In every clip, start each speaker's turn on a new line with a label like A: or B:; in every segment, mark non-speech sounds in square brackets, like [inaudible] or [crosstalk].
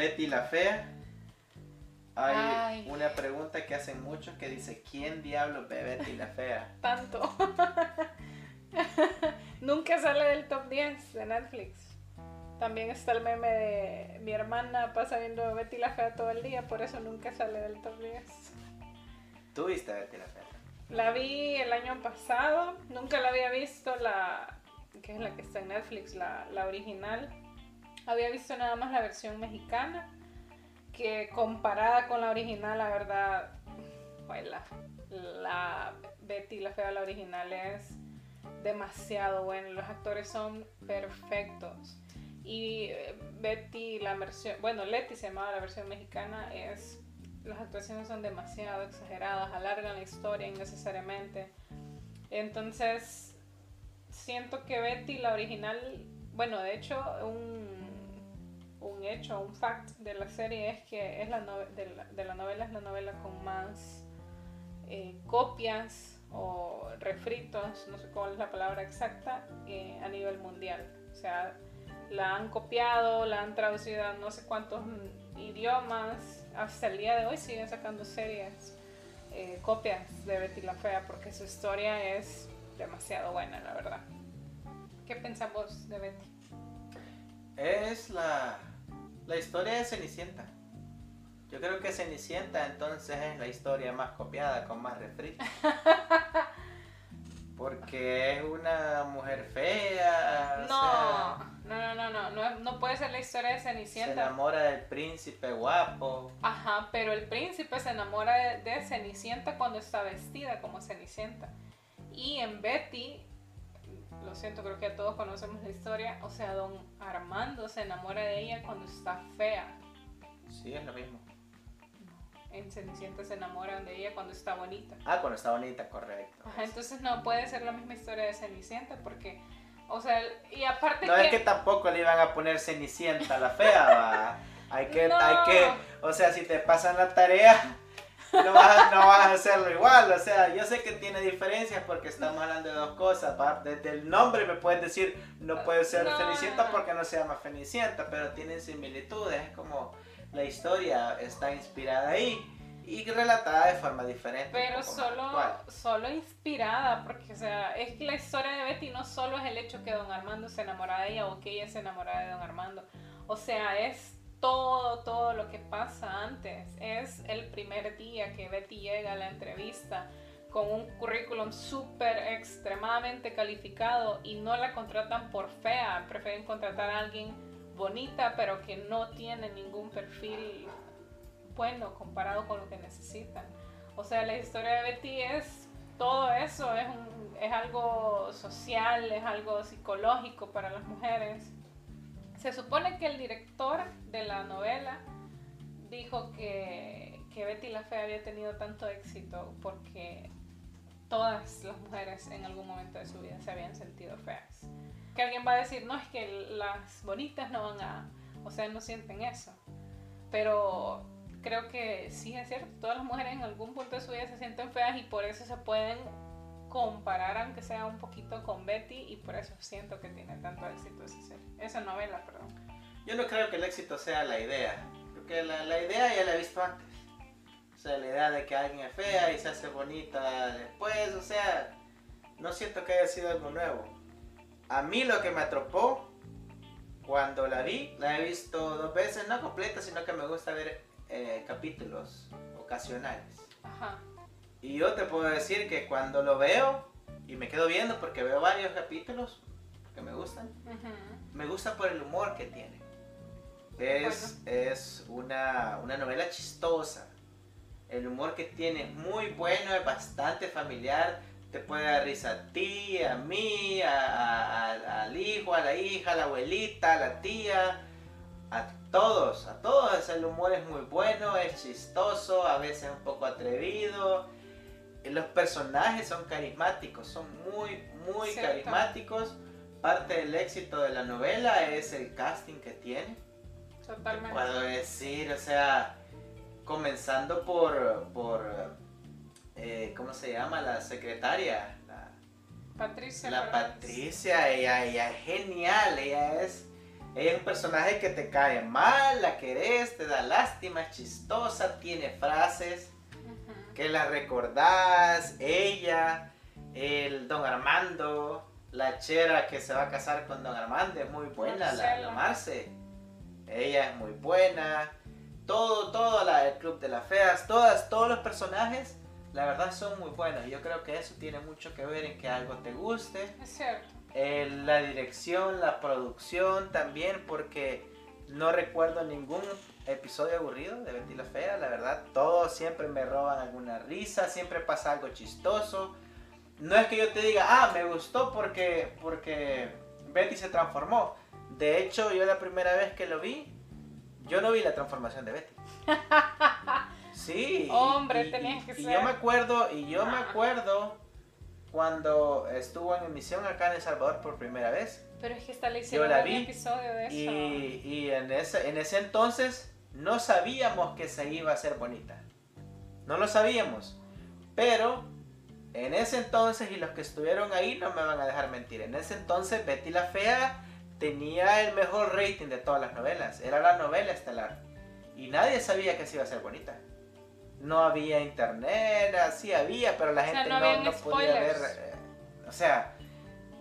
A: Betty la Fea. Hay
B: Ay.
A: una pregunta que hacen muchos que dice, ¿quién diablos ve Betty la Fea? [laughs]
B: Tanto. [laughs] Nunca sale del top 10 de Netflix. También está el meme de mi hermana pasa viendo Betty la Fea todo el día, por eso nunca sale del top 10.
A: ¿Tú viste Betty la Fea?
B: La vi el año pasado, nunca la había visto, la que es la que está en Netflix, la, la original. Había visto nada más la versión mexicana, que comparada con la original, la verdad, pues la, la Betty la Fea, la original es demasiado buena, los actores son perfectos. Y eh, Betty, la versión, bueno, Letty se llamaba la versión mexicana, es las actuaciones son demasiado exageradas, alargan la historia innecesariamente. Entonces, siento que Betty, la original, bueno, de hecho, un, un hecho, un fact de la serie es que es la de, la, de la novela es la novela con más eh, copias o refritos, no sé cuál es la palabra exacta, eh, a nivel mundial. O sea, la han copiado, la han traducido a no sé cuántos idiomas. Hasta el día de hoy siguen sacando series, eh, copias de Betty la Fea, porque su historia es demasiado buena, la verdad. ¿Qué pensamos de Betty?
A: Es la, la historia de Cenicienta. Yo creo que Cenicienta entonces es la historia más copiada, con más refritos. [laughs] Porque es una mujer fea. o
B: No,
A: sea,
B: no, no, no, no, no, puede ser la historia de
A: se
B: Cenicienta.
A: enamora del príncipe guapo.
B: Ajá, pero el príncipe se enamora de, de Cenicienta cuando está vestida como Cenicienta. Y en Betty, lo siento, creo que todos conocemos la historia, o sea, don Armando se enamora de ella cuando está fea.
A: Sí, es lo mismo.
B: En Cenicienta se enamoran de ella cuando está bonita.
A: Ah, cuando está bonita, correcto.
B: Ajá, entonces no puede ser la misma historia de Cenicienta porque, o sea, y aparte
A: No
B: que...
A: es que tampoco le iban a poner Cenicienta a la fea, va. Hay que, [laughs]
B: No.
A: hay que, o sea, si te pasan la tarea, no vas, a- no vas a hacerlo igual. O sea, yo sé que tiene diferencias porque estamos hablando de dos cosas. va. Desde el nombre me puedes decir, no puede ser
B: No,
A: Cenicienta porque no se llama Cenicienta, pero tienen similitudes. Es como la historia está inspirada ahí y relatada de forma diferente.
B: Pero solo, solo inspirada, porque o sea, es que la historia de Betty no solo es el hecho que don Armando se enamora de ella o que ella se enamora de don Armando. O sea, es todo, todo lo que pasa antes. Es el primer día que Betty llega a la entrevista con un currículum súper extremadamente calificado y no la contratan por fea, prefieren contratar a alguien bonita pero que no tiene ningún perfil bueno comparado con lo que necesitan. O sea, la historia de Betty es todo eso, es, algo social, es algo psicológico para las mujeres. Se supone que el director de la novela dijo que, que Betty la Fea había tenido tanto éxito porque todas las mujeres en algún momento de su vida se habían sentido feas. Que alguien va a decir, no, es que las bonitas no van a, o sea, no sienten eso. Pero creo que sí es cierto, todas las mujeres en algún punto de su vida se sienten feas y por eso se pueden comparar, aunque sea un poquito, con Betty y por eso siento que tiene tanto éxito esa serie. Esa novela, perdón.
A: Yo no creo que el éxito sea la idea. Porque la, la idea ya la he visto antes. O sea, la idea de que alguien es fea y se hace bonita después. O sea, no siento que haya sido algo nuevo. A mí lo que me atropó cuando la vi, la he visto dos veces, no completa, sino que me gusta ver eh, capítulos ocasionales.
B: Ajá.
A: Y yo te puedo decir que cuando lo veo, y me quedo viendo porque veo varios capítulos que me gustan, me gusta por el humor que tiene. Es, es una, una novela chistosa. El humor que tiene es muy bueno, es bastante familiar. Te puede dar risa a ti, a mí, a- a- a- al hijo, a la hija, a la abuelita, a la tía, a todos. A todos el humor es muy bueno, es chistoso, a veces un poco atrevido. Los personajes son carismáticos, son muy, muy
B: Cierto.
A: carismáticos. Parte del éxito de la novela es el casting que tiene.
B: Totalmente.
A: Puedo decir, o sea, comenzando por, por eh, ¿cómo se llama? La secretaria, la,
B: Patricia.
A: la. Patricia, ella, ella es genial, ella es, Ella es un personaje que te cae mal, la querés, te da lástima, es chistosa, tiene frases. Que la recordás, ella, el don Armando, la chera que se va a casar con don Armando, es muy buena, la, la. Marce. Ella es muy buena. Todo, todo la, el Club de las Feas, todas, todos los personajes, la verdad son muy buenos. Yo creo que eso tiene mucho que ver en que algo te guste.
B: Es cierto.
A: Eh, la dirección, la producción también, porque no recuerdo ningún episodio aburrido de Betty la Fea, la verdad, todos siempre me roban alguna risa, siempre pasa algo chistoso. No es que yo te diga, ah, me gustó porque, porque Betty se transformó. De hecho, yo la primera vez que lo vi, yo no vi la transformación de Betty. [laughs] Sí.
B: Hombre,
A: y-
B: tenías que
A: y
B: ser.
A: yo me acuerdo, y yo me acuerdo cuando estuvo en emisión acá en El Salvador por primera vez.
B: Pero es que hasta le hicieron
A: la
B: un
A: vi
B: episodio de eso.
A: Y, y en, ese, en ese entonces no sabíamos que se iba a hacer bonita. No lo sabíamos. Pero en ese entonces, y los que estuvieron ahí no me van a dejar mentir, en ese entonces Betty la Fea tenía el mejor rating de todas las novelas. Era la novela estelar. Y nadie sabía que se iba a hacer bonita. No había internet, sí había, pero la
B: O sea,
A: gente
B: no
A: no,
B: habían
A: no podía ver. eh, o sea,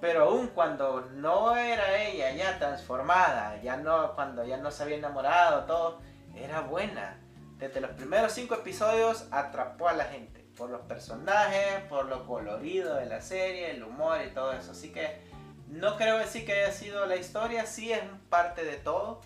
A: pero aún cuando no era ella ya transformada, ya no, cuando ya no se había enamorado, todo, era buena. Desde los primeros cinco episodios atrapó a la gente. Por los personajes, por lo colorido de la serie, el humor y todo eso. Así que no creo decir que haya sido la historia, sí es parte de todo,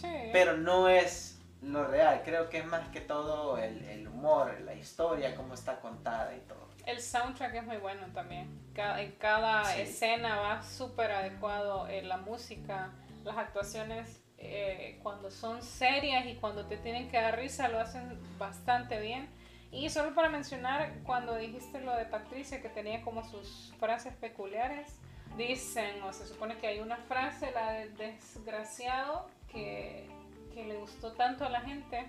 B: Sí.
A: pero no es lo real. Creo que es más que todo el, el humor, la historia, cómo está contada y todo.
B: El soundtrack es muy bueno también. Ca- en cada
A: Sí.
B: escena va súper adecuado eh, la música, las actuaciones. eh, cuando son serias y cuando te tienen que dar risa lo hacen bastante bien. Y solo para mencionar, cuando dijiste lo de Patricia, que tenía como sus frases peculiares, dicen, o se supone que hay una frase, la del desgraciado, que, que le gustó tanto a la gente,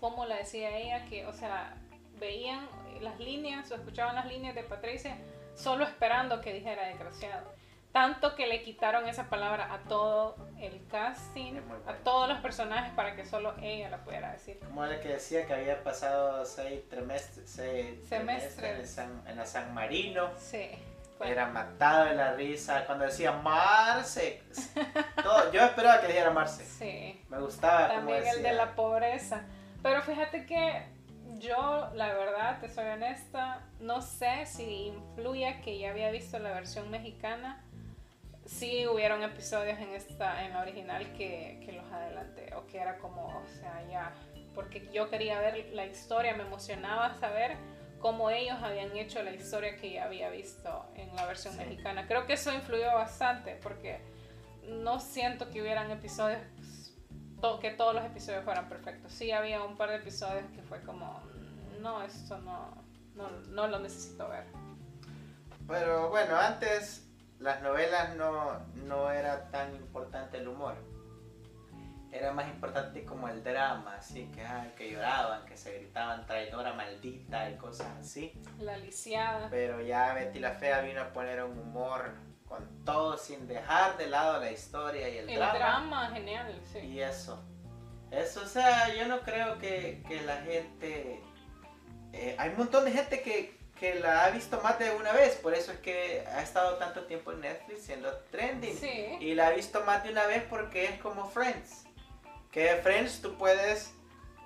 B: como la decía ella, que, o sea, veían las líneas o escuchaban las líneas de Patricia solo esperando que dijera desgraciado. Tanto que le quitaron esa palabra a todo el casting, a todos los personajes para que solo ella la pudiera decir.
A: Como el que decía que había pasado seis trimestres, seis
B: Semestres.
A: trimestres en, San, en la San Marino.
B: Sí. Bueno,
A: Era matado de la risa cuando decía Marce. [laughs] Todo, yo esperaba que dijera Marce.
B: Sí.
A: Me gustaba
B: También el de la pobreza. Pero fíjate que yo, la verdad, te soy honesta, no sé si influye que ya había visto la versión mexicana. Sí hubieron episodios en esta, en la original que, que los adelanté, o que era como, o sea, ya, porque yo quería ver la historia, me emocionaba saber cómo ellos habían hecho la historia que ya había visto en la versión
A: Sí.
B: mexicana. Creo que eso influyó bastante, porque no siento que hubieran episodios que todos los episodios fueran perfectos. Sí había un par de episodios que fue como, "Mm, no, esto no, no, no lo necesito ver.
A: Pero bueno, antes las novelas no, no era tan importante el humor. Era más importante como el drama, así que, ay, que lloraban, que se gritaban traidora maldita y cosas así.
B: La lisiada.
A: Pero ya Betty la Fea vino a poner un humor con todo sin dejar de lado la historia y el,
B: El drama, genial, sí.
A: Y eso. Eso, o sea, yo no creo que, que la gente... eh, hay un montón de gente que, que la ha visto más de una vez, por eso es que ha estado tanto tiempo en Netflix siendo trending.
B: Sí,
A: Y la ha visto más de una vez porque es como Friends. Que Friends tú puedes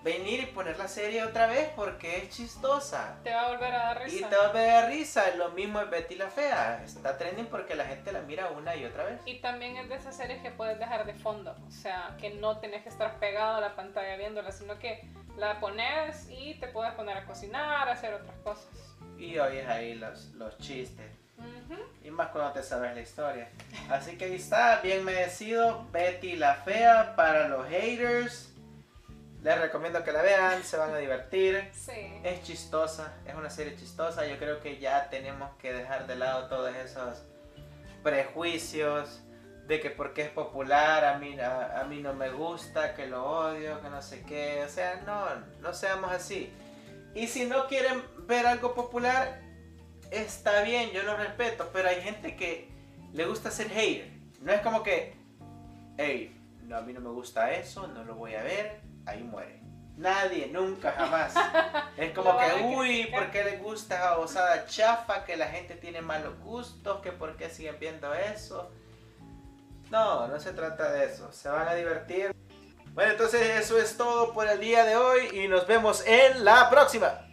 A: venir y poner la serie otra vez porque es chistosa.
B: te va a volver a dar
A: Y
B: risa.
A: te va a dar risa, lo mismo es Betty la Fea. Está trending porque la gente la mira una y otra vez.
B: Y también es de esas series que puedes dejar de fondo, o sea, que no tenés que estar pegado a la pantalla viéndola, sino que la pones y te puedes poner a cocinar, a hacer otras cosas.
A: Y oyes ahí los, los chistes. Y más cuando te sabes la historia. Así que ahí está, bien merecido. Betty la Fea para los haters. Les recomiendo que la vean, se van a divertir.
B: Sí.
A: Es chistosa, es una serie chistosa. Yo creo que ya tenemos que dejar de lado todos esos prejuicios de que porque es popular a mí, a, a mí no me gusta, que lo odio, que no sé qué. O sea, no, no seamos así. Y si no quieren ver algo popular, está bien, yo lo respeto, pero hay gente que le gusta ser hater. No es como que hey, no, a mí no me gusta eso, no lo voy a ver, ahí muere. Nadie, nunca, jamás. [laughs] Es como que, uy. ¿por qué les gusta esa osada chafa? Que la gente tiene malos gustos, que por qué siguen viendo eso. No, no se trata de eso. Se van a divertir. Bueno, entonces eso es todo por el día de hoy y nos vemos en la próxima.